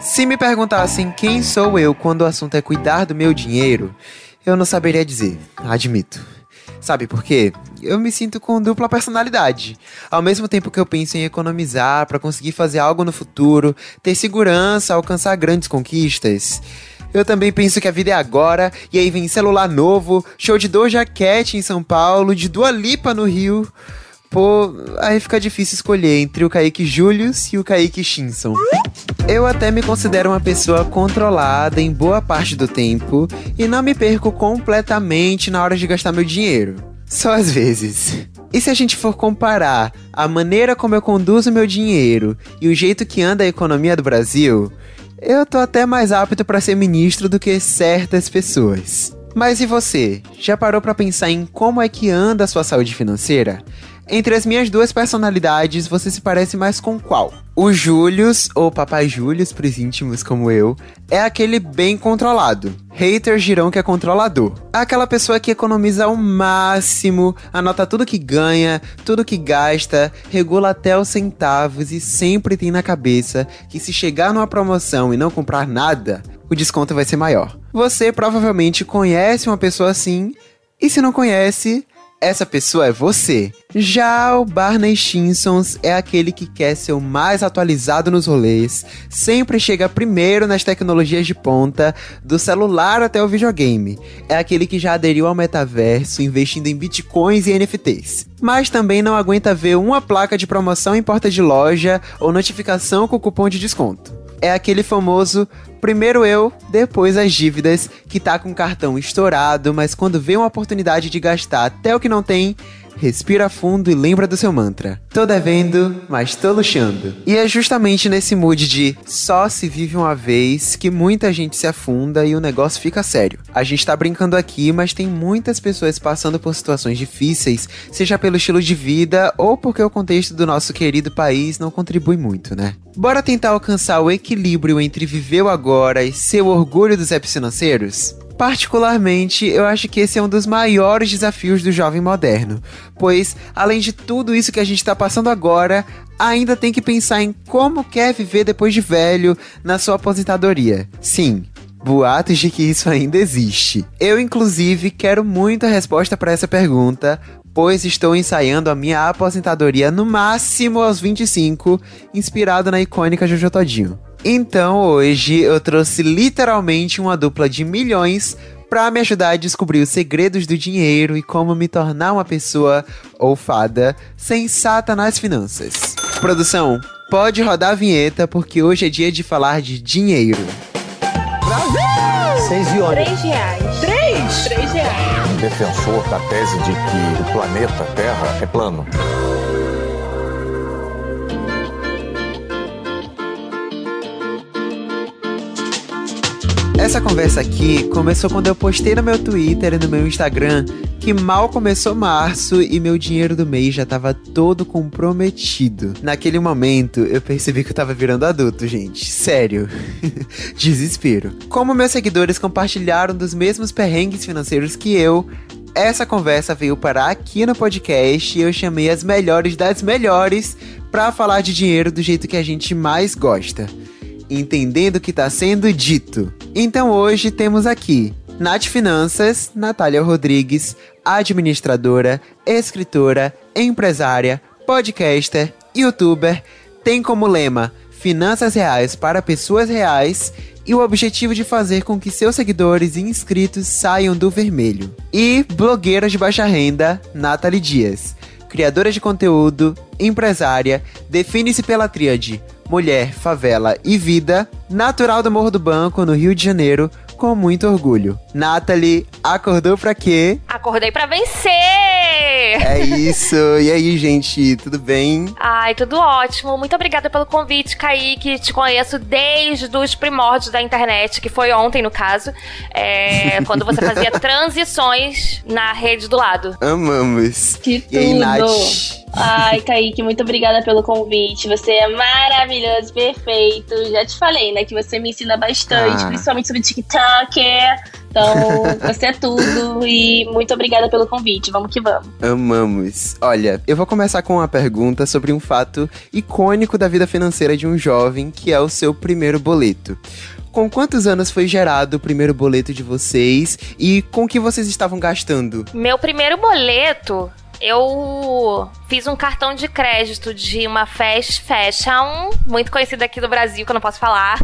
Se me perguntassem quem sou eu quando o assunto é cuidar do meu dinheiro, eu não saberia dizer, admito. Sabe por quê? Eu me sinto com dupla personalidade. Ao mesmo tempo que eu penso em economizar para conseguir fazer algo no futuro, ter segurança, alcançar grandes conquistas, eu também penso que a vida é agora, e aí vem celular novo, show de Doja Cat em São Paulo, de Dua Lipa no Rio. Pô, aí fica difícil escolher entre o Kaique Julius e o Kaique Shinson. Eu até me considero uma pessoa controlada em boa parte do tempo e não me perco completamente na hora de gastar meu dinheiro. Só às vezes. E se a gente for comparar a maneira como eu conduzo meu dinheiro e o jeito que anda a economia do Brasil, eu tô até mais apto para ser ministro do que certas pessoas. Mas e você? Já parou para pensar em como é que anda a sua saúde financeira? Entre as minhas duas personalidades, você se parece mais com qual? O Július, ou Papai Július pros íntimos como eu, é aquele bem controlado. Hater girão que é controlador. É aquela pessoa que economiza ao máximo, anota tudo que ganha, tudo que gasta, regula até os centavos e sempre tem na cabeça que se chegar numa promoção e não comprar nada, o desconto vai ser maior. Você provavelmente conhece uma pessoa assim, e se não conhece, essa pessoa é você. Já o Barney Stinsons é aquele que quer ser o mais atualizado nos rolês, sempre chega primeiro nas tecnologias de ponta, do celular até o videogame. É aquele que já aderiu ao metaverso, investindo em bitcoins e NFTs. Mas também não aguenta ver uma placa de promoção em porta de loja ou notificação com cupom de desconto é aquele famoso primeiro eu, depois as dívidas, que tá com o cartão estourado, mas quando vê uma oportunidade de gastar até o que não tem, respira fundo e lembra do seu mantra. Tô devendo, mas tô luxando. E é justamente nesse mood de só se vive uma vez que muita gente se afunda e o negócio fica sério. A gente tá brincando aqui, mas tem muitas pessoas passando por situações difíceis, seja pelo estilo de vida ou porque o contexto do nosso querido país não contribui muito, né? Bora tentar alcançar o equilíbrio entre viver o agora e ser o orgulho dos apps financeiros? Particularmente, eu acho que esse é um dos maiores desafios do jovem moderno, pois, além de tudo isso que a gente está passando agora, ainda tem que pensar em como quer viver depois de velho na sua aposentadoria. Sim, boatos de que isso ainda existe. Eu, inclusive, quero muito a resposta para essa pergunta, pois estou ensaiando a minha aposentadoria no máximo aos 25, inspirado na icônica Jojo Todinho. Então hoje eu trouxe literalmente uma dupla de milhões para me ajudar a descobrir os segredos do dinheiro e como me tornar uma pessoa ou fada sensata nas finanças. Produção, pode rodar a vinheta porque hoje é dia de falar de dinheiro. Brasil! Seis olha. Três reais. Três? Três reais. Defensor da tese de que o planeta Terra é plano. Essa conversa aqui começou quando eu postei no meu Twitter e no meu Instagram que mal começou março e meu dinheiro do mês já tava todo comprometido. Naquele momento, eu percebi que eu tava virando adulto, gente. Sério. Desespero. Como meus seguidores compartilharam dos mesmos perrengues financeiros que eu, essa conversa veio parar aqui no podcast e eu chamei as melhores das melhores para falar de dinheiro do jeito que a gente mais gosta entendendo o que está sendo dito. Então hoje temos aqui Nath Finanças, Natália Rodrigues, administradora, escritora, empresária, podcaster, youtuber, tem como lema Finanças Reais para Pessoas Reais e o objetivo de fazer com que seus seguidores e inscritos saiam do vermelho. E blogueira de baixa renda, Nathalie Dias, criadora de conteúdo, empresária, define-se pela tríade mulher, favela e vida, natural do Morro do Banco, no Rio de Janeiro, com muito orgulho. Nathalie, acordou pra quê? Acordei pra vencer! É isso. E aí, gente, tudo bem? Ai, tudo ótimo. Muito obrigada pelo convite, Kaique. Te conheço desde os primórdios da internet, que foi ontem, no caso, é, quando você fazia transições na rede do lado. Amamos. Que E aí, tudo. Nath? Ai, Kaique, muito obrigada pelo convite. Você é maravilhoso, perfeito. Já te falei, né, que você me ensina bastante, ah. principalmente sobre TikTok. Então, você é tudo e muito obrigada pelo convite. Vamos que vamos. Amamos. Olha, eu vou começar com uma pergunta sobre um fato icônico da vida financeira de um jovem, que é o seu primeiro boleto. Com quantos anos foi gerado o primeiro boleto de vocês e com que vocês estavam gastando? Meu primeiro boleto eu fiz um cartão de crédito de uma fast fashion, muito conhecida aqui do Brasil, que eu não posso falar.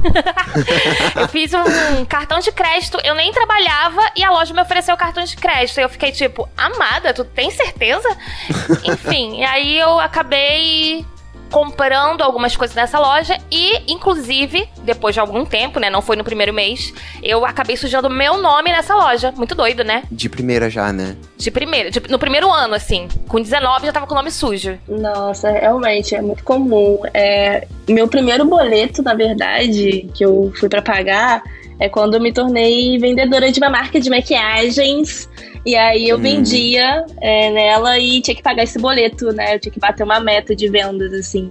eu fiz um cartão de crédito, eu nem trabalhava e a loja me ofereceu o cartão de crédito. E eu fiquei tipo, amada, tu tem certeza? Enfim, e aí eu acabei comprando algumas coisas nessa loja e, inclusive, depois de algum tempo, né? Não foi no primeiro mês, eu acabei sujando meu nome nessa loja. Muito doido, né? De primeira já, né? De primeira. De, no primeiro ano, assim. Com 19 já tava com o nome sujo. Nossa, realmente, é muito comum. É, meu primeiro boleto, na verdade, que eu fui para pagar, é quando eu me tornei vendedora de uma marca de maquiagens. E aí eu hum. vendia é, nela e tinha que pagar esse boleto, né? Eu tinha que bater uma meta de vendas, assim.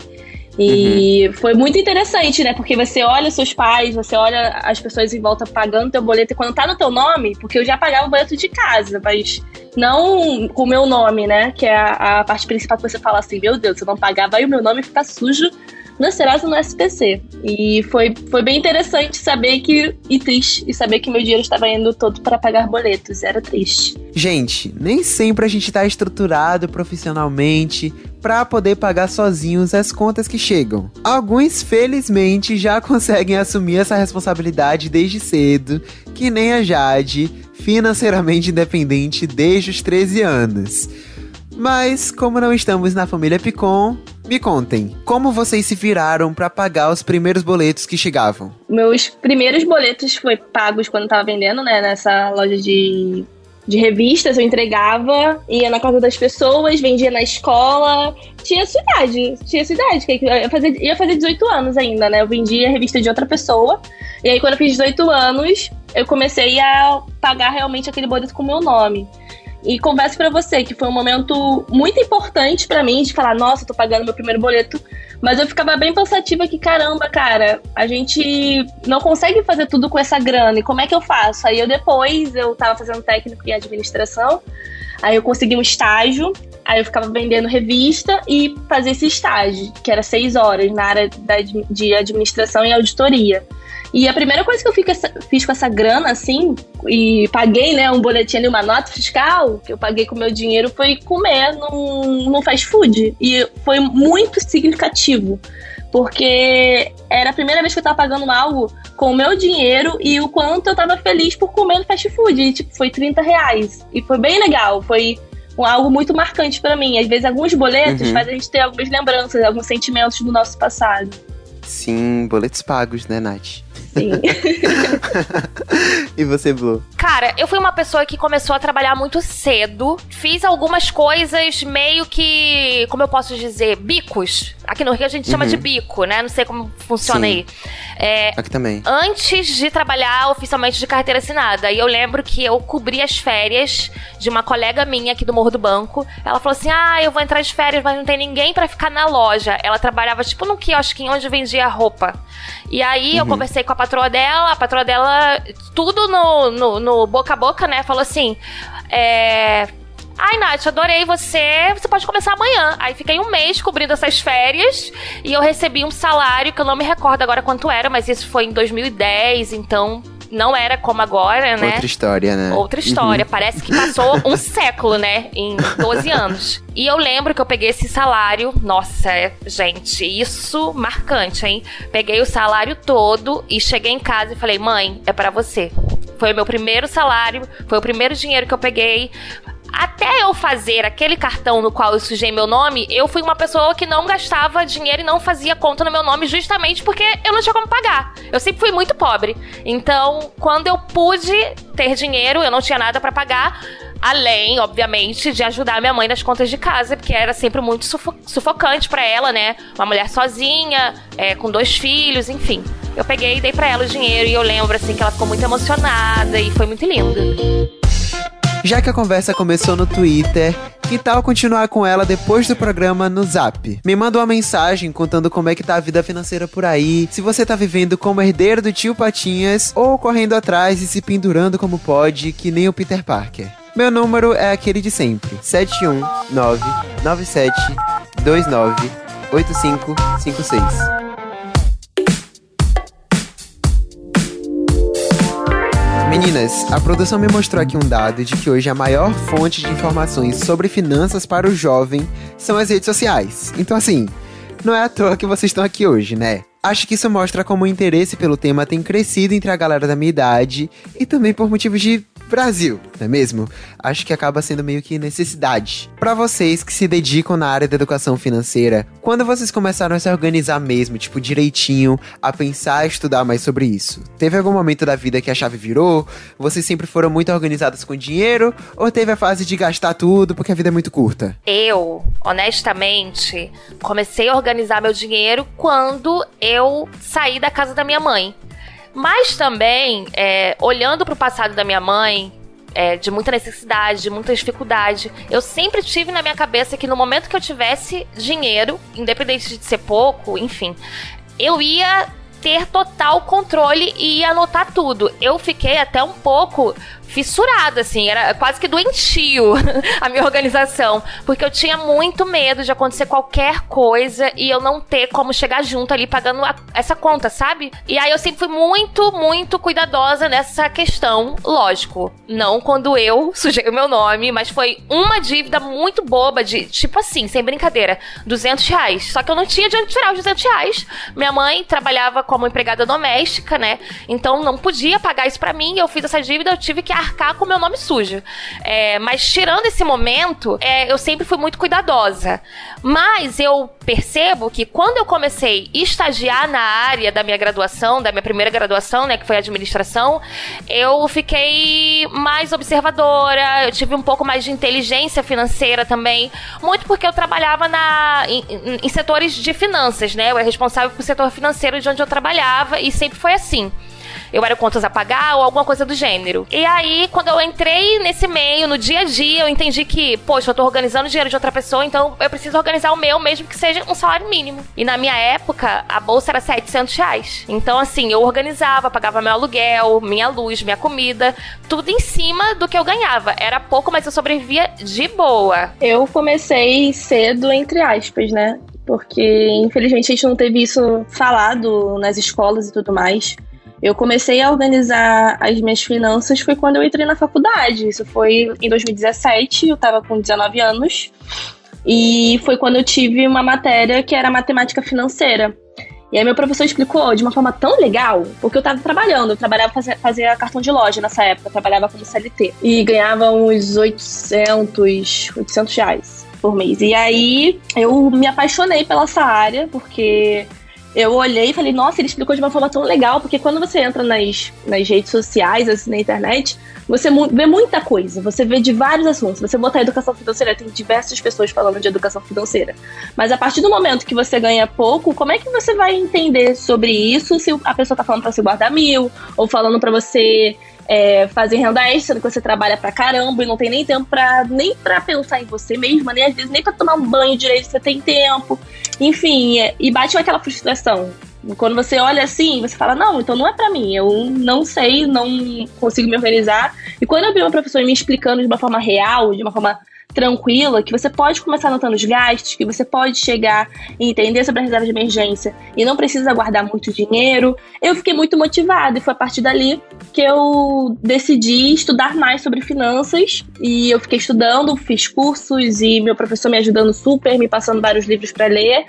E uhum. foi muito interessante, né? Porque você olha seus pais, você olha as pessoas em volta pagando teu boleto e quando tá no teu nome, porque eu já pagava o boleto de casa, mas não com o meu nome, né? Que é a, a parte principal que você fala assim, meu Deus, se eu não pagar, vai o meu nome ficar sujo no Serasa no SPC. E foi, foi bem interessante saber que. E triste. E saber que meu dinheiro estava indo todo para pagar boletos. Era triste. Gente, nem sempre a gente tá estruturado profissionalmente para poder pagar sozinhos as contas que chegam. Alguns, felizmente, já conseguem assumir essa responsabilidade desde cedo, que nem a Jade, financeiramente independente desde os 13 anos. Mas, como não estamos na família Picon, me contem, como vocês se viraram para pagar os primeiros boletos que chegavam? Meus primeiros boletos foi pagos quando tava vendendo, né, nessa loja de, de revistas, eu entregava, ia na casa das pessoas, vendia na escola, tinha sua idade, tinha sua idade, que ia fazer, ia fazer 18 anos ainda, né, eu vendia a revista de outra pessoa, e aí quando eu fiz 18 anos, eu comecei a pagar realmente aquele boleto com o meu nome. E confesso para você que foi um momento muito importante para mim de falar, nossa, tô pagando meu primeiro boleto, mas eu ficava bem pensativa que caramba, cara, a gente não consegue fazer tudo com essa grana. E como é que eu faço? Aí eu depois eu tava fazendo técnico em administração, aí eu consegui um estágio, aí eu ficava vendendo revista e fazia esse estágio, que era seis horas na área de administração e auditoria. E a primeira coisa que eu fiz com essa grana, assim, e paguei, né, um boletim ali, uma nota fiscal, que eu paguei com meu dinheiro, foi comer num, num fast food. E foi muito significativo. Porque era a primeira vez que eu tava pagando algo com o meu dinheiro e o quanto eu tava feliz por comer no fast food. E, tipo, foi 30 reais. E foi bem legal. Foi algo muito marcante para mim. Às vezes, alguns boletos uhum. fazem a gente ter algumas lembranças, alguns sentimentos do nosso passado. Sim, boletos pagos, né, Nath? Sim. e você, Blue? Cara, eu fui uma pessoa que começou a trabalhar muito cedo. Fiz algumas coisas meio que, como eu posso dizer, bicos. Aqui no Rio a gente uhum. chama de bico, né? Não sei como funciona Sim. aí. É, Aqui também. Antes de trabalhar oficialmente de carteira assinada. E eu lembro que eu cobri as férias de uma colega minha aqui do Morro do Banco. Ela falou assim: Ah, eu vou entrar de férias, mas não tem ninguém para ficar na loja. Ela trabalhava tipo num quiosque onde vendia roupa. E aí uhum. eu conversei com a patroa dela, a patroa dela, tudo no, no, no boca a boca, né? Falou assim: É Ai, Nath, adorei você. Você pode começar amanhã. Aí fiquei um mês cobrindo essas férias e eu recebi um salário que eu não me recordo agora quanto era, mas isso foi em 2010, então não era como agora, né? Outra história, né? Outra história. Uhum. Parece que passou um século, né? Em 12 anos. E eu lembro que eu peguei esse salário. Nossa, gente, isso marcante, hein? Peguei o salário todo e cheguei em casa e falei: mãe, é para você. Foi o meu primeiro salário, foi o primeiro dinheiro que eu peguei até eu fazer aquele cartão no qual eu sujei meu nome, eu fui uma pessoa que não gastava dinheiro e não fazia conta no meu nome justamente porque eu não tinha como pagar. Eu sempre fui muito pobre. Então, quando eu pude ter dinheiro, eu não tinha nada para pagar. Além, obviamente, de ajudar minha mãe nas contas de casa, porque era sempre muito sufo sufocante para ela, né? Uma mulher sozinha, é, com dois filhos, enfim. Eu peguei e dei para ela o dinheiro e eu lembro, assim, que ela ficou muito emocionada e foi muito lindo. Já que a conversa começou no Twitter, Que tal continuar com ela depois do programa no Zap? Me manda uma mensagem contando como é que tá a vida financeira por aí, se você tá vivendo como herdeiro do tio Patinhas ou correndo atrás e se pendurando como pode, que nem o Peter Parker. Meu número é aquele de sempre: 71997298556. Meninas, a produção me mostrou aqui um dado de que hoje a maior fonte de informações sobre finanças para o jovem são as redes sociais. Então, assim, não é à toa que vocês estão aqui hoje, né? Acho que isso mostra como o interesse pelo tema tem crescido entre a galera da minha idade e também por motivos de Brasil, não é mesmo? Acho que acaba sendo meio que necessidade. Para vocês que se dedicam na área da educação financeira, quando vocês começaram a se organizar mesmo, tipo, direitinho, a pensar e estudar mais sobre isso? Teve algum momento da vida que a chave virou? Vocês sempre foram muito organizadas com dinheiro? Ou teve a fase de gastar tudo porque a vida é muito curta? Eu, honestamente, comecei a organizar meu dinheiro quando eu saí da casa da minha mãe. Mas também, é, olhando para o passado da minha mãe, é, de muita necessidade, de muita dificuldade. Eu sempre tive na minha cabeça que no momento que eu tivesse dinheiro, independente de ser pouco, enfim, eu ia ter total controle e ia anotar tudo. Eu fiquei até um pouco fissurada, assim, era quase que doentio a minha organização, porque eu tinha muito medo de acontecer qualquer coisa e eu não ter como chegar junto ali pagando a, essa conta, sabe? E aí eu sempre fui muito, muito cuidadosa nessa questão, lógico, não quando eu sujei o meu nome, mas foi uma dívida muito boba de, tipo assim, sem brincadeira, 200 reais. Só que eu não tinha de onde tirar os 200 reais. Minha mãe trabalhava como empregada doméstica, né? Então não podia pagar isso para mim, eu fiz essa dívida, eu tive que arcar com o meu nome sujo. É, mas tirando esse momento, é, eu sempre fui muito cuidadosa. Mas eu percebo que quando eu comecei a estagiar na área da minha graduação, da minha primeira graduação, né, que foi administração, eu fiquei mais observadora, eu tive um pouco mais de inteligência financeira também, muito porque eu trabalhava na, em, em setores de finanças, né? Eu era responsável pelo setor financeiro de onde eu trabalhava e sempre foi assim eu era contas a pagar ou alguma coisa do gênero. E aí, quando eu entrei nesse meio, no dia a dia, eu entendi que, poxa, eu tô organizando o dinheiro de outra pessoa, então eu preciso organizar o meu, mesmo que seja um salário mínimo. E na minha época, a bolsa era 700 reais. Então, assim, eu organizava, pagava meu aluguel, minha luz, minha comida, tudo em cima do que eu ganhava. Era pouco, mas eu sobrevivia de boa. Eu comecei cedo, entre aspas, né? Porque, infelizmente, a gente não teve isso falado nas escolas e tudo mais. Eu comecei a organizar as minhas finanças foi quando eu entrei na faculdade. Isso foi em 2017, eu estava com 19 anos. E foi quando eu tive uma matéria que era matemática financeira. E aí meu professor explicou de uma forma tão legal, porque eu tava trabalhando, eu trabalhava fazia, fazia cartão de loja nessa época, trabalhava como CLT. E ganhava uns 800, 800 reais por mês. E aí eu me apaixonei pela essa área, porque eu olhei e falei, nossa, ele explicou de uma forma tão legal, porque quando você entra nas, nas redes sociais, assim, na internet, você vê muita coisa, você vê de vários assuntos. Você botar educação financeira, tem diversas pessoas falando de educação financeira. Mas a partir do momento que você ganha pouco, como é que você vai entender sobre isso se a pessoa tá falando para você guardar mil, ou falando para você é, fazer renda extra, que você trabalha pra caramba e não tem nem tempo pra, nem pra pensar em você mesma, nem às vezes nem pra tomar um banho direito você tem tempo. Enfim, é, e bate aquela frustração. Quando você olha assim, você fala, não, então não é para mim, eu não sei, não consigo me organizar. E quando eu vi uma professora me explicando de uma forma real, de uma forma tranquila, que você pode começar anotando os gastos, que você pode chegar e entender sobre a reserva de emergência e não precisa guardar muito dinheiro. Eu fiquei muito motivada e foi a partir dali que eu decidi estudar mais sobre finanças e eu fiquei estudando, fiz cursos e meu professor me ajudando super, me passando vários livros para ler.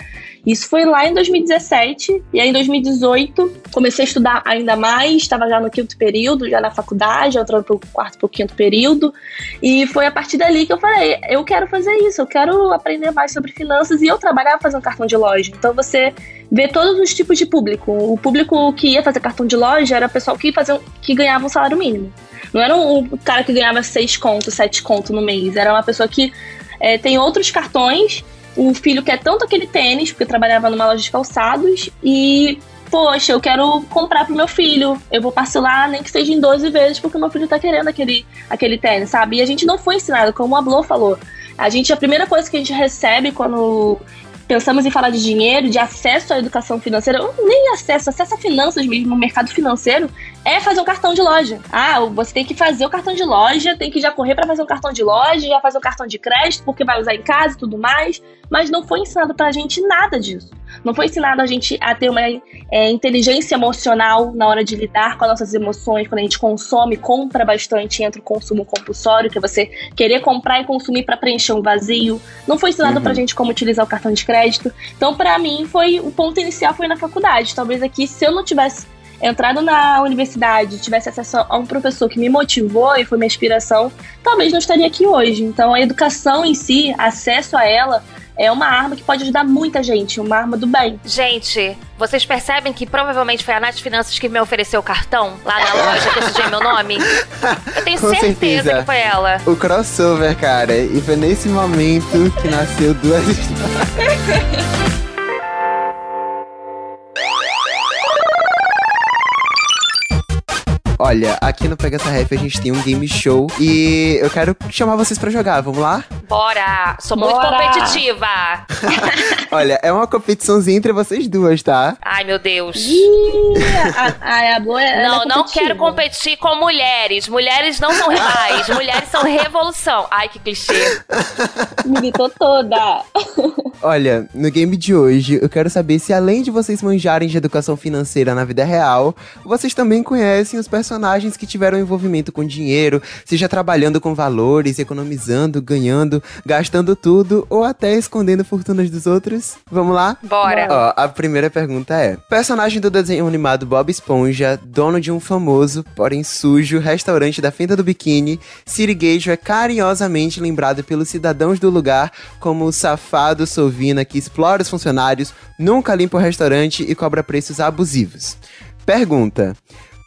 Isso foi lá em 2017 e aí em 2018 comecei a estudar ainda mais, estava já no quinto período, já na faculdade, entrando para o quarto para o quinto período e foi a partir dali que eu falei, eu quero fazer isso, eu quero aprender mais sobre finanças e eu trabalhava fazendo cartão de loja. Então você vê todos os tipos de público. O público que ia fazer cartão de loja era o pessoal que, fazia, que ganhava um salário mínimo. Não era um cara que ganhava seis contos, sete contos no mês. Era uma pessoa que é, tem outros cartões. O filho quer tanto aquele tênis, porque trabalhava numa loja de calçados, e poxa, eu quero comprar pro meu filho, eu vou parcelar nem que seja em 12 vezes, porque meu filho tá querendo aquele, aquele tênis, sabe? E a gente não foi ensinado, como a Blô falou, A gente, a primeira coisa que a gente recebe quando pensamos em falar de dinheiro, de acesso à educação financeira, nem acesso, acesso a finanças mesmo, no mercado financeiro, é fazer um cartão de loja. Ah, você tem que fazer o cartão de loja, tem que já correr para fazer o cartão de loja, já fazer o cartão de crédito, porque vai usar em casa e tudo mais. Mas não foi ensinado pra gente nada disso. Não foi ensinado a gente a ter uma é, inteligência emocional na hora de lidar com as nossas emoções, quando a gente consome, compra bastante, entra o consumo compulsório, que é você querer comprar e consumir para preencher um vazio. Não foi ensinado uhum. pra gente como utilizar o cartão de crédito. Então, para mim, foi o ponto inicial foi na faculdade. Talvez aqui, se eu não tivesse entrado na universidade, tivesse acesso a um professor que me motivou e foi minha inspiração, talvez não estaria aqui hoje. Então, a educação em si, acesso a ela, é uma arma que pode ajudar muita gente, uma arma do bem. Gente, vocês percebem que provavelmente foi a Nath Finanças que me ofereceu o cartão lá na loja que eu sujei meu nome? Eu tenho Com certeza certeza. que foi ela. O crossover, cara. E foi nesse momento que nasceu duas histórias. Olha, aqui no Pega essa Ref a gente tem um game show e eu quero chamar vocês pra jogar. Vamos lá? Bora! Sou muito Bora! competitiva. Olha, é uma competiçãozinha entre vocês duas, tá? Ai, meu Deus. Ih, a, a, a boa é Não, é não competitiva. quero competir com mulheres. Mulheres não são rivais. mulheres são revolução. Ai, que clichê. Militou toda. Olha, no game de hoje, eu quero saber se além de vocês manjarem de educação financeira na vida real, vocês também conhecem os personagens que tiveram envolvimento com dinheiro, seja trabalhando com valores, economizando, ganhando, gastando tudo ou até escondendo fortunas dos outros. Vamos lá? Bora. Ó, a primeira pergunta é: Personagem do desenho animado Bob Esponja, dono de um famoso, porém sujo, restaurante da Fenda do Biquíni, Sirigueijo é carinhosamente lembrado pelos cidadãos do lugar como o safado Sovina que explora os funcionários, nunca limpa o restaurante e cobra preços abusivos. Pergunta: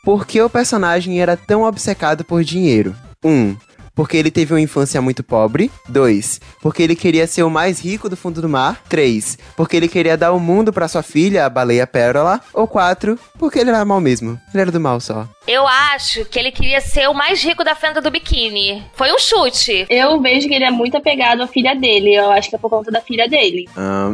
Por que o personagem era tão obcecado por dinheiro? 1. Um, porque ele teve uma infância muito pobre. 2. Porque ele queria ser o mais rico do fundo do mar. 3. Porque ele queria dar o mundo para sua filha, a baleia pérola. Ou 4. Porque ele era mal mesmo. Ele era do mal só. Eu acho que ele queria ser o mais rico da fenda do biquíni. Foi um chute. Eu vejo que ele é muito apegado à filha dele. Eu acho que é por conta da filha dele.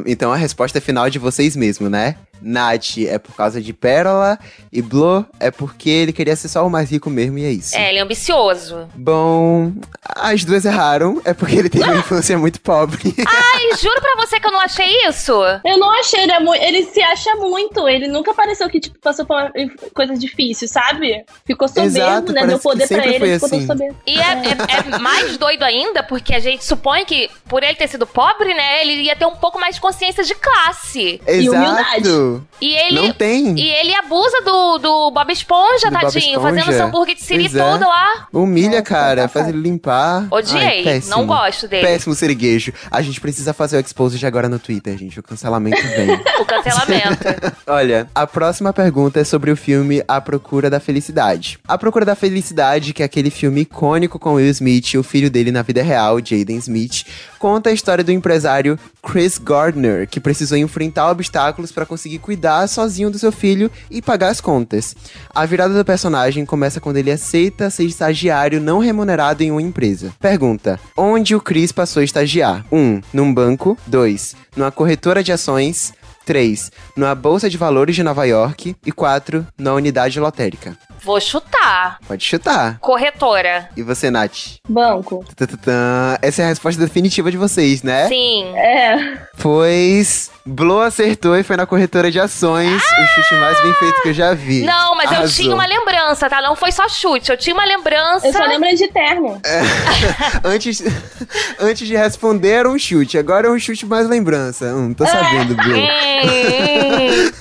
Então a resposta é final de vocês mesmo, né? Nath é por causa de Pérola e Blo é porque ele queria ser só o mais rico mesmo e é isso. É, ele é ambicioso. Bom, as duas erraram. É porque ele teve uma infância muito pobre. Ai, juro pra você que eu não achei isso. Eu não achei, ele, é ele se acha muito. Ele nunca pareceu que, tipo, passou por coisas difíceis, sabe? Ficou soberbo, Exato, né? Deu poder pra ele, ficou assim. E é, é- é mais doido ainda, porque a gente supõe que, por ele ter sido pobre, né, ele ia ter um pouco mais de consciência de classe. E humildade. Exato. E ele. Não tem. E ele abusa do, do Bob Esponja, Do Bob tadinho, Esponja. fazendo seu hambúrguer de siri Pois é. todo lá. Humilha, cara. Faz ele limpar. Odiei, Ai, não gosto dele. Péssimo siriguejo. A gente precisa fazer o expose de agora no Twitter, gente. O cancelamento vem. O cancelamento. Olha, a próxima pergunta é sobre o filme A Procura da Felicidade. A Procura da Felicidade, que é aquele filme icônico com Will Smith e o filho dele na vida real, Jaden Smith, conta a história do empresário Chris Gardner, que precisou enfrentar obstáculos para conseguir cuidar sozinho do seu filho e pagar as contas. A virada do personagem começa quando ele aceita ser estagiário não remunerado em uma empresa. Pergunta: onde o Chris passou a estagiar? 1. Um, num banco. 2. Numa corretora de ações. 3. Numa bolsa de valores de Nova York. E 4. Na unidade lotérica. Vou chutar. Pode chutar. Corretora. E você, Nath? Banco. Tatatã. Essa é a resposta definitiva de vocês, né? Sim. É. Pois. Blow acertou e foi na corretora de ações. O chute mais bem feito que eu já vi. Não, mas eu Arrasou. tinha uma lembrança, tá? Não foi só chute. Eu tinha uma lembrança. Eu só lembro de terno. antes, antes de responder era um chute. Agora é um chute mais lembrança. Hum, tô sabendo, Blow.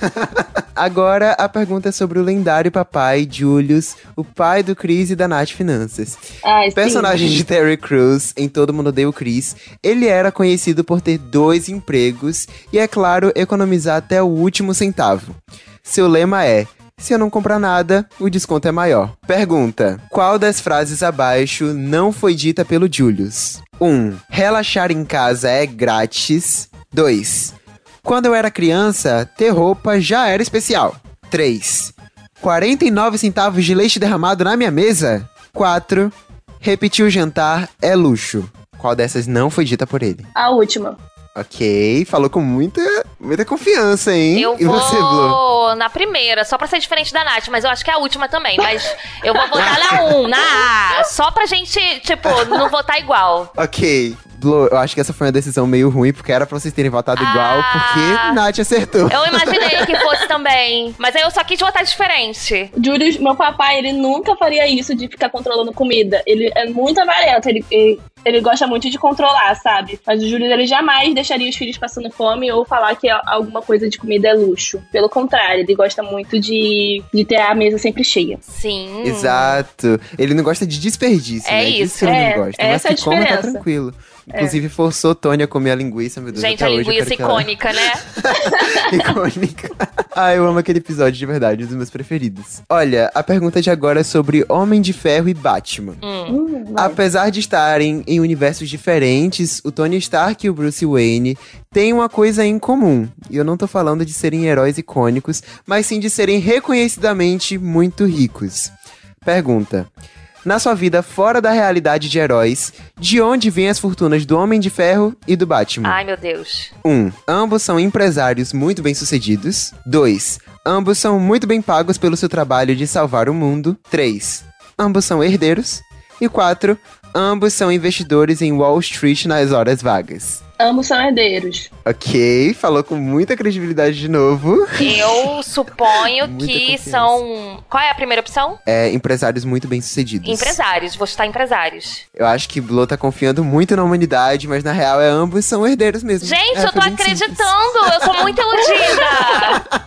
Agora a pergunta é sobre o lendário papai Julius, o pai do Chris e da Nath Finanças. Ai, sim. Personagem de Terry Crews em Todo Mundo Odeia o Chris, ele era conhecido por ter dois empregos e, é claro, economizar até o último centavo. Seu lema é: se eu não comprar nada, o desconto é maior. Pergunta: qual das frases abaixo não foi dita pelo Julius? 1. Um, relaxar em casa é grátis. 2. Quando eu era criança, ter roupa já era especial. 3. 49 centavos de leite derramado na minha mesa. 4. Repetir o jantar é luxo. Qual dessas não foi dita por ele? A última. Ok, falou com muita, muita confiança, hein? Eu e vou você, Blue? na primeira, só pra ser diferente da Nath, mas eu acho que é a última também. Mas eu vou votar na 1, na A. Só pra gente, tipo, não votar igual. Ok. Eu acho que essa foi uma decisão meio ruim, porque era pra vocês terem votado Ah. igual, porque Nath acertou. Eu imaginei que fosse também. Mas aí eu só quis votar diferente. Júlio, meu papai, ele nunca faria isso de ficar controlando comida. Ele é muito avarento, ele, ele, ele gosta muito de controlar, sabe? Mas o Júlio, ele jamais deixaria os filhos passando fome ou falar que alguma coisa de comida é luxo. Pelo contrário, ele gosta muito de, de ter a mesa sempre cheia. Sim. Exato. Ele não gosta de desperdício, É né? isso. Disso ele É, não gosta. Mas essa é a que tá diferença. tranquilo. Inclusive, forçou Tony a comer a linguiça, meu Deus. Gente, a linguiça que ela- icônica, né? Icônica. ah, eu amo aquele episódio de verdade, um dos meus preferidos. Olha, a pergunta de agora é sobre Homem de Ferro e Batman. Hum, vai. Apesar de estarem em universos diferentes, o Tony Stark e o Bruce Wayne têm uma coisa em comum. E eu não tô falando de serem heróis icônicos, mas sim de serem reconhecidamente muito ricos. Pergunta. Na sua vida fora da realidade de heróis, de onde vêm as fortunas do Homem de Ferro e do Batman? Ai, meu Deus. 1. Um, ambos são empresários muito bem-sucedidos. 2. Ambos são muito bem pagos pelo seu trabalho de salvar o mundo. 3. Ambos são herdeiros. E 4. Ambos são investidores em Wall Street nas horas vagas. Ambos são herdeiros. Ok, falou com muita credibilidade de novo. Eu suponho que confiança. são. Qual é a primeira opção? É, empresários muito bem-sucedidos. Empresários. Vou chutar empresários. Eu acho que Blow tá confiando muito na humanidade, mas na real é ambos são herdeiros mesmo. Gente, É, eu tô bem simples. acreditando. Eu sou muito iludida.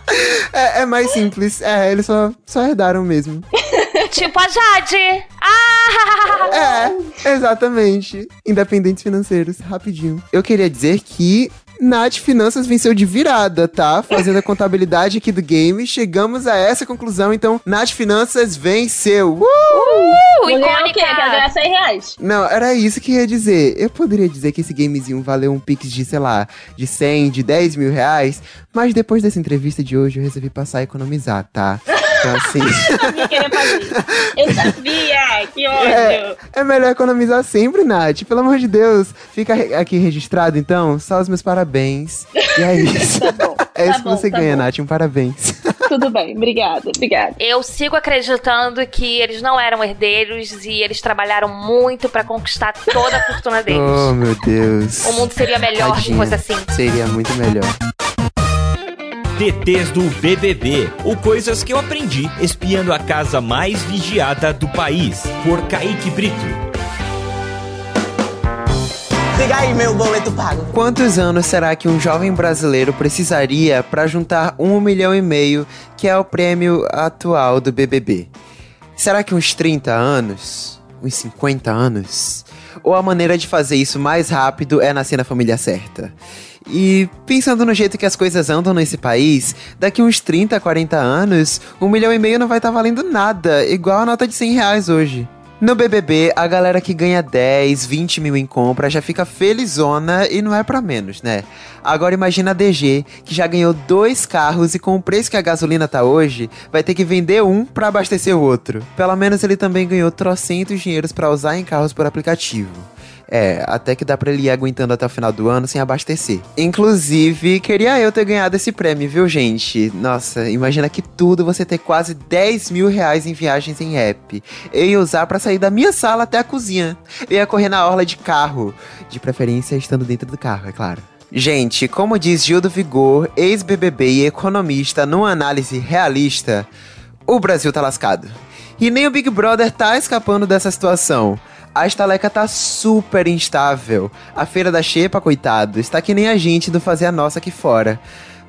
É, é mais simples. É, eles só, só herdaram mesmo. tipo a Jade. Ah! É, exatamente. Independentes financeiros, rapidinho. Eu queria dizer que Nath Finanças venceu de virada, tá? Fazendo a contabilidade aqui do game, chegamos a essa conclusão. Então, Nath Finanças venceu. Uh! Uh, ganhar o quê? icônica. Quer ganhar 100 reais. Não, era isso que eu ia dizer. Eu poderia dizer que esse gamezinho valeu um pix de, sei lá, de 100, de 10 mil reais. Mas depois dessa entrevista de hoje, eu resolvi passar a economizar, tá? Então, assim. Que. Eu sabia! Que ódio! É, é melhor economizar sempre, Nath. Pelo amor de Deus. Fica aqui registrado, então. Só os meus parabéns. E é isso. Tá bom. É tá isso que bom, você tá ganha, bom. Nath. Um parabéns. Tudo bem, obrigada, obrigada. Eu sigo acreditando que eles não eram herdeiros e eles trabalharam muito pra conquistar toda a fortuna deles. Oh, meu Deus. O mundo seria melhor se Tadinho. fosse assim. Seria muito melhor. TTs do BBB, o Coisas que eu aprendi espiando a casa mais vigiada do país, por Kaique Brito. Liga aí, meu boleto pago. Quantos anos será que um jovem brasileiro precisaria para juntar um milhão e meio, que é o prêmio atual do BBB? Será que uns 30 anos? Uns 50 anos? Ou a maneira de fazer isso mais rápido é nascer na família certa? E pensando no jeito que as coisas andam nesse país, daqui uns 30, 40 anos, um milhão e meio não vai estar valendo nada, igual a nota de 100 reais hoje. No BBB, a galera que ganha 10, 20 mil em compra já fica felizona e não é pra menos, né? Agora imagina a DG, que já ganhou dois carros e com o preço que a gasolina tá hoje, vai ter que vender um pra abastecer o outro. Pelo menos ele também ganhou trocentos dinheiros pra usar em carros por aplicativo. É, até que dá pra ele ir aguentando até o final do ano sem abastecer. Inclusive, queria eu ter ganhado esse prêmio, viu, gente? Nossa, imagina que tudo você ter quase 10 mil reais em viagens em app. Eu ia usar pra sair da minha sala até a cozinha. Eu ia correr na orla de carro. De preferência estando dentro do carro, é claro. Gente, como diz Gil do Vigor, ex-BBB e economista numa análise realista, o Brasil tá lascado. E nem o Big Brother tá escapando dessa situação. A estaleca tá super instável. A feira da Xepa, coitado, está que nem a gente do fazer a nossa aqui fora.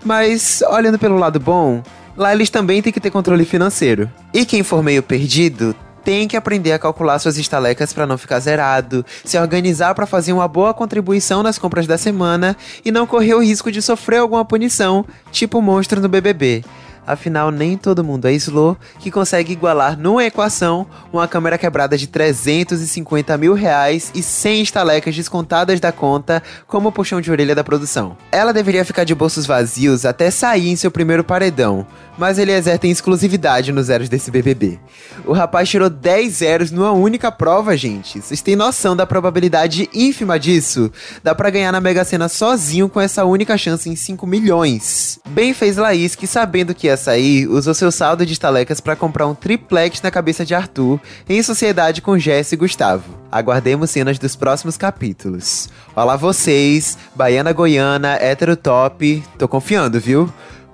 Mas, olhando pelo lado bom, lá eles também têm que ter controle financeiro. E quem for meio perdido, tem que aprender a calcular suas estalecas para não ficar zerado, se organizar para fazer uma boa contribuição nas compras da semana e não correr o risco de sofrer alguma punição, tipo o monstro no BBB. Afinal, nem todo mundo é slow que consegue igualar numa equação uma câmera quebrada de 350 mil reais e 100 estalecas descontadas da conta como puxão de orelha da produção. Ela deveria ficar de bolsos vazios até sair em seu primeiro paredão, mas Eliezer tem exclusividade nos zeros desse BBB. O rapaz tirou 10 zeros numa única prova, gente. Vocês têm noção da probabilidade ínfima disso? Dá pra ganhar na Mega Sena sozinho com essa única chance em 5 milhões. Bem fez Laís que, sabendo que ia sair, usou seu saldo de estalecas para comprar um triplex na cabeça de Arthur, em sociedade com Jess e Gustavo. Aguardemos cenas dos próximos capítulos. Olá vocês, Baiana Goiana, hétero top, tô confiando, viu?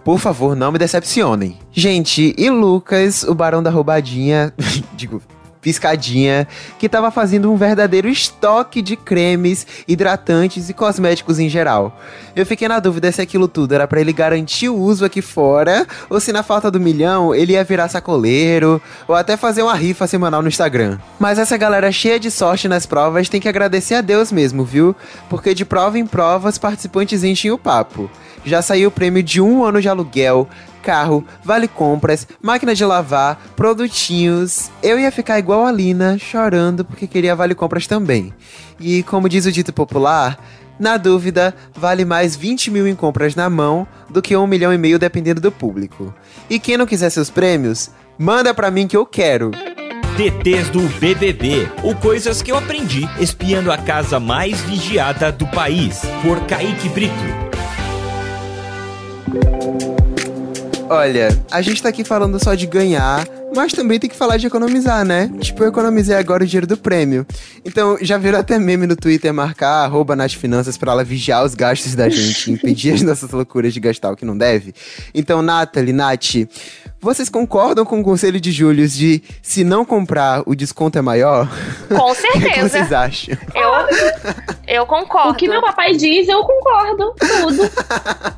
Por favor, não me decepcionem. Gente, e Lucas, o barão da roubadinha, digo, piscadinha, que tava fazendo um verdadeiro estoque de cremes, hidratantes e cosméticos em geral. Eu fiquei na dúvida se aquilo tudo era para ele garantir o uso aqui fora, ou se na falta do milhão ele ia virar sacoleiro, ou até fazer uma rifa semanal no Instagram. Mas essa galera cheia de sorte nas provas tem que agradecer a Deus mesmo, viu? Porque de prova em prova os participantes enchem o papo. Já saiu o prêmio de um ano de aluguel, carro, vale compras, máquina de lavar, produtinhos. Eu ia ficar igual a Lina, chorando porque queria vale compras também. E como diz o dito popular, na dúvida, vale mais 20 mil em compras na mão do que um milhão e meio dependendo do público. E quem não quiser seus prêmios, manda pra mim que eu quero. TTs do BBB, ou coisas que eu aprendi espiando a casa mais vigiada do país, por Kaique Brito. Olha, a gente tá aqui falando só de ganhar, mas também tem que falar de economizar, né? Tipo, eu economizei agora o dinheiro do prêmio. Então, já viram até meme no Twitter marcar arroba Nath Finanças pra ela vigiar os gastos da gente, impedir as nossas loucuras de gastar o que não deve. Então, Nathalie, Nath, vocês concordam com o conselho de Júlio de se não comprar, o desconto é maior? Com O que certeza. vocês acham? eu, eu concordo. O que meu papai diz, eu concordo. Tudo.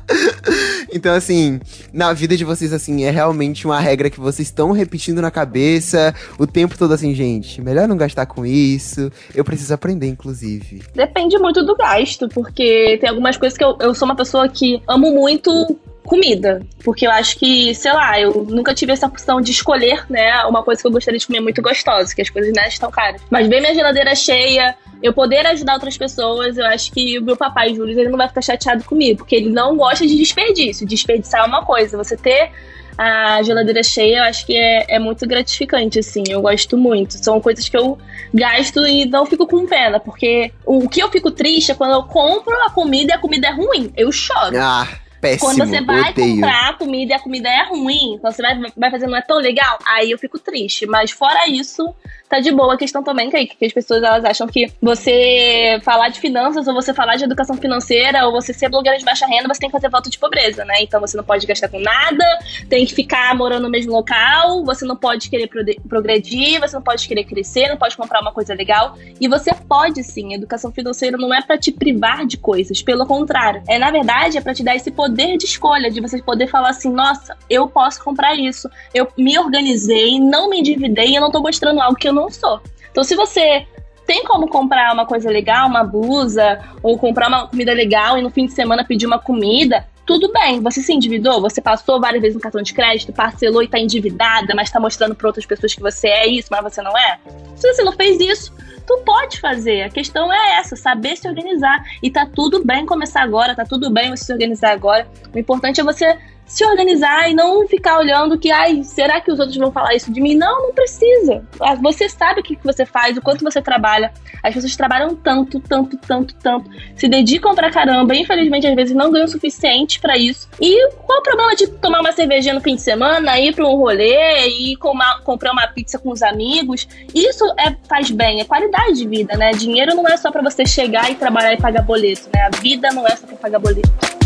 Então, assim, na vida de vocês, assim, é realmente uma regra que vocês estão repetindo na cabeça o tempo todo, assim, gente, melhor não gastar com isso. Eu preciso aprender, inclusive. Depende muito do gasto, porque tem algumas coisas que eu, eu sou uma pessoa que amo muito comida. Porque eu acho que, sei lá, eu nunca tive essa opção de escolher, né, uma coisa que eu gostaria de comer muito gostosa, que as coisas né, estão caras. Mas ver minha geladeira cheia, eu poder ajudar outras pessoas, eu acho que o meu papai, Júlio, ele não vai ficar chateado comigo, porque ele não gosta de desperdício. Desperdiçar é uma coisa, você ter a geladeira cheia, eu acho que é, é muito gratificante, assim. Eu gosto muito. São coisas que eu gasto e não fico com pena, porque o que eu fico triste é quando eu compro a comida e a comida é ruim. Eu choro. Ah, péssimo, Quando você vai odeio. comprar a comida e a comida é ruim, quando você vai, vai fazer não é tão legal, aí eu fico triste. Mas fora isso, tá de boa a questão também, Kaique, que as pessoas elas acham que você falar de finanças, ou você falar de educação financeira, ou você ser blogueira de baixa renda, você tem que fazer voto de pobreza, né? Então você não pode gastar com nada, tem que ficar morando no mesmo local, você não pode querer progredir, você não pode querer crescer, não pode comprar uma coisa legal. E você pode sim, educação financeira não é pra te privar de coisas, pelo contrário. É, na verdade, é pra te dar esse poder de escolha, de você poder falar assim, nossa, eu posso comprar isso. Eu me organizei, não me endividei eu não tô mostrando algo que eu não sou. Então, se você tem como comprar uma coisa legal, uma blusa, ou comprar uma comida legal e no fim de semana pedir uma comida, tudo bem. Você se endividou, você passou várias vezes no cartão de crédito, parcelou e tá endividada, mas tá mostrando pra outras pessoas que você é isso, mas você não é. Se você não fez isso, tu pode fazer. A questão é essa, saber se organizar. E tá tudo bem começar agora, tá tudo bem você se organizar agora. O importante é você se organizar e não ficar olhando que, ai, será que os outros vão falar isso de mim? Não, não precisa. Ah, Você sabe o que você faz, o quanto você trabalha. As pessoas trabalham tanto, tanto, tanto, tanto, se dedicam pra caramba, infelizmente às vezes não ganham o suficiente pra isso. E qual o problema de tomar uma cervejinha no fim de semana, ir pra um rolê e comprar uma pizza com os amigos? Isso é, faz bem, é qualidade de vida, né? Dinheiro não é só pra você chegar e trabalhar e pagar boleto, né? A vida não é só pra pagar boleto.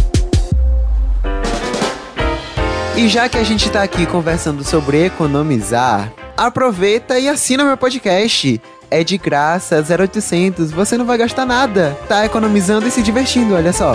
E já que a gente tá aqui conversando sobre economizar, aproveita e assina meu podcast. É de graça, 0800, você não vai gastar nada. Tá economizando e se divertindo, olha só.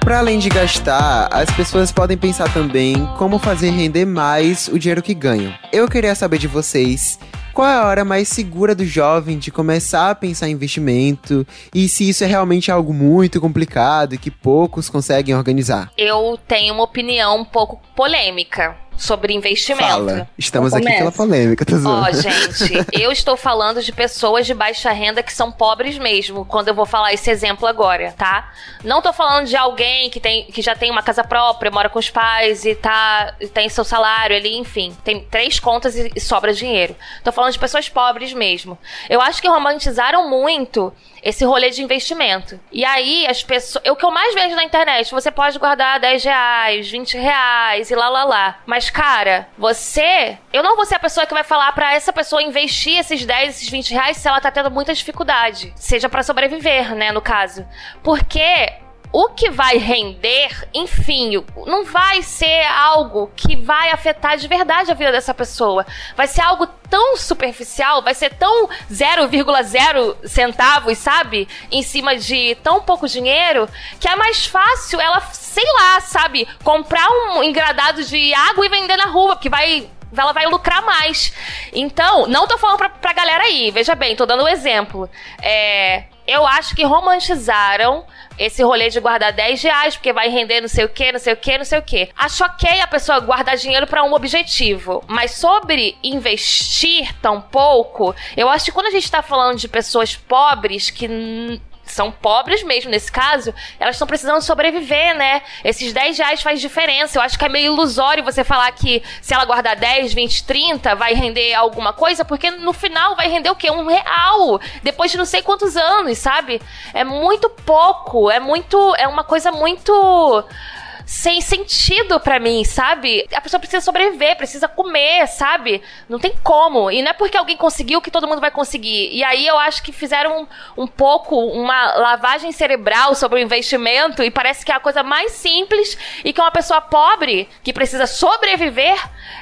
Para além de gastar, as pessoas podem pensar também como fazer render mais o dinheiro que ganham. Eu queria saber de vocês qual é a hora mais segura do jovem de começar a pensar em investimento e se isso é realmente algo muito complicado e que poucos conseguem organizar. Eu tenho uma opinião um pouco polêmica sobre investimento. Fala. Estamos aqui pela polêmica, tá Ó, zoando. gente, eu estou falando de pessoas de baixa renda que são pobres mesmo, quando eu vou falar esse exemplo agora, tá? Não tô falando de alguém que, tem, que já tem uma casa própria, mora com os pais e tá tem seu salário ali, enfim, tem três contas e, e sobra dinheiro. Tô falando de pessoas pobres mesmo. Eu acho que romantizaram muito esse rolê de investimento. E aí, as pessoas. O que eu mais vejo na internet, você pode guardar 10 reais, 20 reais e lá lá lá. Mas, cara, você. Eu não vou ser a pessoa que vai falar pra essa pessoa investir esses 10, esses 20 reais se ela tá tendo muita dificuldade. Seja pra sobreviver, né, no caso. Porque o que vai render, enfim, não vai ser algo que vai afetar de verdade a vida dessa pessoa. Vai ser algo tão superficial, vai ser tão 0,0 centavos, sabe? Em cima de tão pouco dinheiro, que é mais fácil ela, sei lá, sabe, comprar um engradado de água e vender na rua, que vai ela vai lucrar mais. Então, não tô falando pra, pra galera aí, veja bem, tô dando um exemplo. É, eu acho que romantizaram esse rolê de guardar 10 reais, porque vai render não sei o que, não sei o que, não sei o que. Acho ok a pessoa guardar dinheiro pra um objetivo, mas sobre investir tão pouco, eu acho que quando a gente tá falando de pessoas pobres que são pobres mesmo nesse caso, elas estão precisando sobreviver, né? Esses 10 reais faz diferença. Eu acho que é meio ilusório você falar que se ela guardar 10, 20, 30, vai render alguma coisa, porque no final vai render o quê? Um real. Depois de não sei quantos anos, sabe? É muito pouco. É muito. É uma coisa muito sem sentido pra mim, sabe? A pessoa precisa sobreviver, precisa comer, sabe? Não tem como. E não é porque alguém conseguiu que todo mundo vai conseguir. E aí eu acho que fizeram um, um pouco uma lavagem cerebral sobre o investimento e parece que é a coisa mais simples e que uma pessoa pobre que precisa sobreviver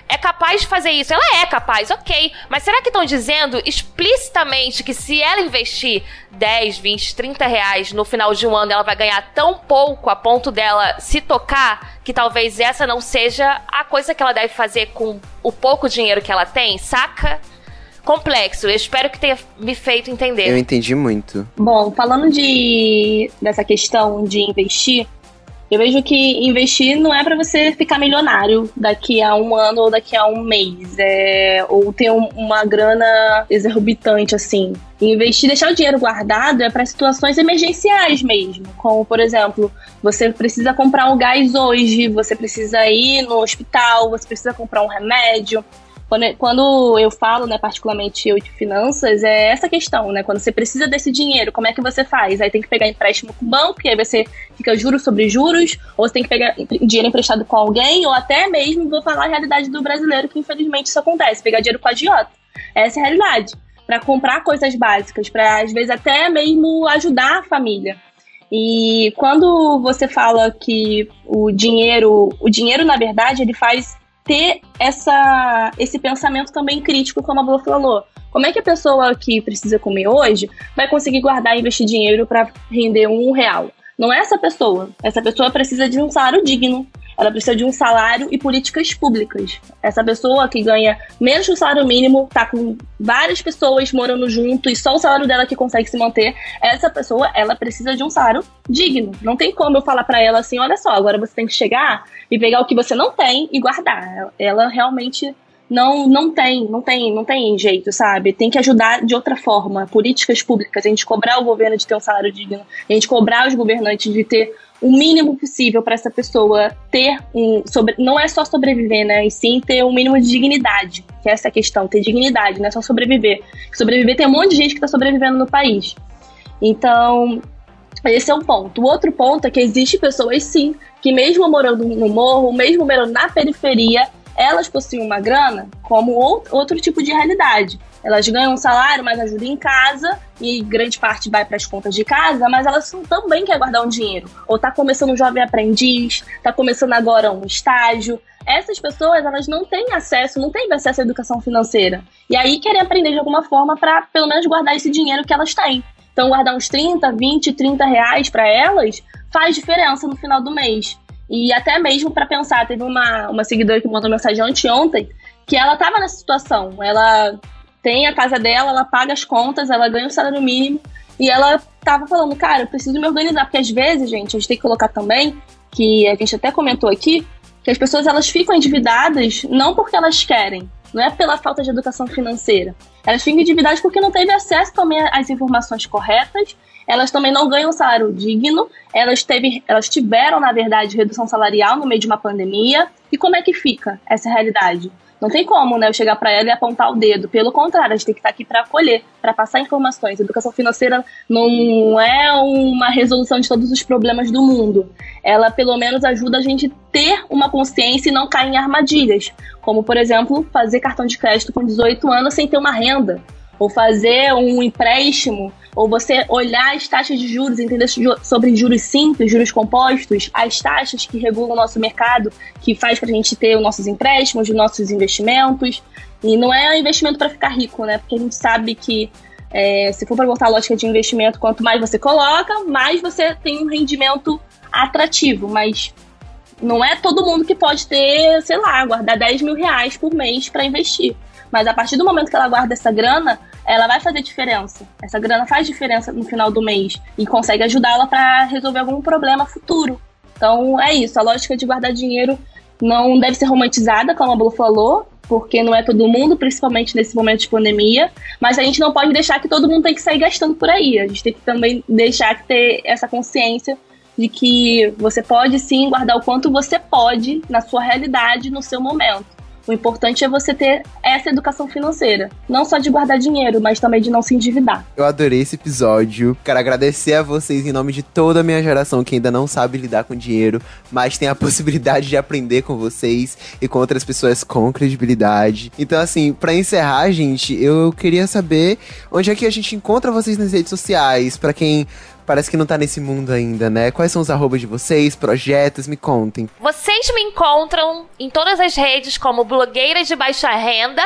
é capaz de fazer isso. Ela é capaz, ok. Mas será que estão dizendo explicitamente que se ela investir 10, 20, 30 reais no final de um ano, ela vai ganhar tão pouco a ponto dela se tocar que talvez essa não seja a coisa que ela deve fazer com o pouco dinheiro que ela tem, saca? Complexo. Eu espero que tenha me feito entender. Eu entendi muito. Bom, falando de dessa questão de investir, eu vejo que investir não é para você ficar milionário daqui a um ano ou daqui a um mês, é, ou ter um- uma grana exorbitante assim. Investir, deixar o dinheiro guardado é para situações emergenciais mesmo, como por exemplo, você precisa comprar um gás hoje, você precisa ir no hospital, você precisa comprar um remédio. Quando, quando eu falo, né, particularmente eu de finanças, é essa questão, né? Quando você precisa desse dinheiro, como é que você faz? Aí tem que pegar empréstimo com o banco, e aí você fica juros sobre juros, ou você tem que pegar dinheiro emprestado com alguém, ou até mesmo, vou falar a realidade do brasileiro, que infelizmente isso acontece, pegar dinheiro com a agiota. Essa é a realidade. Para comprar coisas básicas, para às vezes até mesmo ajudar a família. E quando você fala que o dinheiro, o dinheiro na verdade, ele faz ter essa, esse pensamento também crítico, como a Blue falou. Como é que a pessoa que precisa comer hoje vai conseguir guardar e investir dinheiro para render um real? Não é essa pessoa. Essa pessoa precisa de um salário digno. Ela precisa de um salário e políticas públicas. Essa pessoa que ganha menos que o salário mínimo, tá com várias pessoas morando junto e só o salário dela que consegue se manter. Essa pessoa, ela precisa de um salário digno. Não tem como eu falar para ela assim, olha só, agora você tem que chegar e pegar o que você não tem e guardar. Ela realmente não, não tem, não tem, não tem jeito, sabe? Tem que ajudar de outra forma, políticas públicas, a gente cobrar o governo de ter um salário digno, a gente cobrar os governantes de ter o mínimo possível para essa pessoa ter um sobre, não é só sobreviver, né? E sim ter um mínimo de dignidade, que é essa questão, ter dignidade, não é só sobreviver. Sobreviver tem um monte de gente que está sobrevivendo no país. Então, esse é um ponto. O outro ponto é que existe pessoas, sim, que mesmo morando no morro, mesmo morando na periferia, elas possuem uma grana como outro tipo de realidade. Elas ganham um salário, mas ajudam em casa e grande parte vai para as contas de casa, mas elas também querem guardar um dinheiro. Ou está começando um jovem aprendiz, está começando agora um estágio. Essas pessoas, elas não têm acesso, não têm acesso à educação financeira. E aí querem aprender de alguma forma para pelo menos guardar esse dinheiro que elas têm. Então, guardar uns 30, 20, 30 reais para elas faz diferença no final do mês. E até mesmo para pensar, teve uma, uma seguidora que mandou mensagem anteontem que ela estava nessa situação. Ela tem a casa dela, ela paga as contas, ela ganha o salário mínimo e ela tava falando, cara, eu preciso me organizar, porque às vezes, gente, a gente tem que colocar também, que a gente até comentou aqui, que as pessoas elas ficam endividadas não porque elas querem, não é pela falta de educação financeira. Elas ficam endividadas porque não teve acesso também às informações corretas, elas também não ganham salário digno, elas, teve, elas tiveram, na verdade, redução salarial no meio de uma pandemia. E como é que fica essa realidade? Não tem como, né, eu chegar para ela e apontar o dedo. Pelo contrário, a gente tem que estar tá aqui para acolher, para passar informações. Educação financeira não é uma resolução de todos os problemas do mundo. Ela, pelo menos, ajuda a gente ter uma consciência e não cair em armadilhas. Como, por exemplo, fazer cartão de crédito com 18 anos sem ter uma renda. Ou fazer um empréstimo ou você olhar as taxas de juros, entender sobre juros simples, juros compostos, as taxas que regulam o nosso mercado, que faz para a gente ter os nossos empréstimos, os nossos investimentos. E não é um investimento para ficar rico, né? Porque a gente sabe que é, se for para voltar a lógica de investimento, quanto mais você coloca, mais você tem um rendimento atrativo. Mas não é todo mundo que pode ter, sei lá, guardar 10 mil reais por mês para investir. Mas a partir do momento que ela guarda essa grana, ela vai fazer diferença. Essa grana faz diferença no final do mês e consegue ajudá-la para resolver algum problema futuro. Então é isso, a lógica de guardar dinheiro não deve ser romantizada, como a Blue falou, porque não é todo mundo, principalmente nesse momento de pandemia, mas a gente não pode deixar que todo mundo tem que sair gastando por aí. A gente tem que também deixar que ter essa consciência de que você pode sim guardar o quanto você pode na sua realidade, no seu momento. O importante é você ter essa educação financeira. Não só de guardar dinheiro, mas também de não se endividar. Eu adorei esse episódio. Quero agradecer a vocês em nome de toda a minha geração que ainda não sabe lidar com dinheiro, mas tem a possibilidade de aprender com vocês e com outras pessoas com credibilidade. Então, assim, para encerrar, gente, eu queria saber onde é que a gente encontra vocês nas redes sociais, para quem parece que não tá nesse mundo ainda, né? Quais são os arrobas de vocês, projetos? Me contem. Vocês me encontram em todas as redes como blogueiras de baixa renda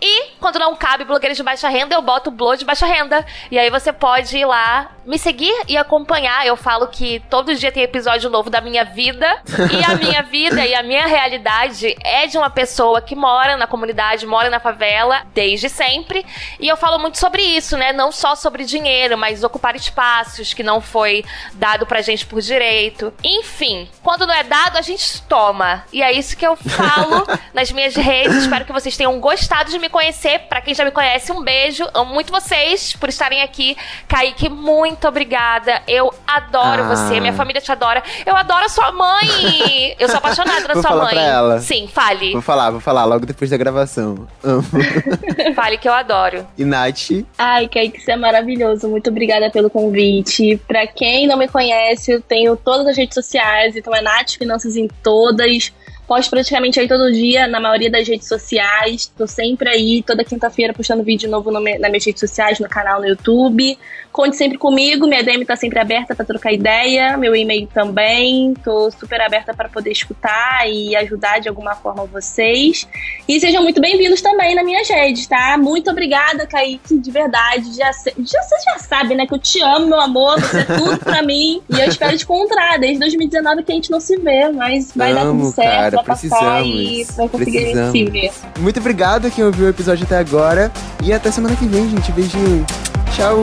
e quando não cabe blogueiros de baixa renda, eu boto blog de baixa renda. E aí você pode ir lá me seguir e acompanhar. Eu falo que todo dia tem episódio novo da minha vida. E a minha vida e a minha realidade é de uma pessoa que mora na comunidade, mora na favela desde sempre. E eu falo muito sobre isso, né? Não só sobre dinheiro, mas ocupar espaços que não foi dado pra gente por direito. Enfim, quando não é dado, a gente toma. E é isso que eu falo nas minhas redes. Espero que vocês tenham gostado de me conhecer. Para quem já me conhece, um beijo. Amo muito vocês por estarem aqui. Kaique, muito obrigada. Eu adoro ah. você. Minha família te adora. Eu adoro a sua mãe. Eu sou apaixonada na vou sua falar mãe. Pra ela. Sim, fale. Vou falar, vou falar logo depois da gravação. Amo. fale que eu adoro. E Nath? Ai, Kaique, você é maravilhoso. Muito obrigada pelo convite. Pra quem não me conhece, eu tenho todas as redes sociais. Então é Nath Finanças em todas. Posto praticamente aí todo dia, na maioria das redes sociais. Tô sempre aí, toda quinta-feira, postando vídeo novo no, nas minhas redes sociais, no canal no YouTube. Conte sempre comigo, minha DM tá sempre aberta para trocar ideia, meu e-mail também. Tô super aberta para poder escutar e ajudar de alguma forma vocês. E sejam muito bem-vindos também na minha redes, tá? Muito obrigada, Kaique, de verdade. Já, já, você já sabe, né, que eu te amo, meu amor, você é tudo pra mim. E eu espero te encontrar. Desde 2019 que a gente não se vê, mas vai Amo, dar tudo certo, cara, precisamos, passar e conseguir precisamos. se ver. Muito obrigado quem ouviu o episódio até agora. E até semana que vem, gente. Beijinho. Tchau.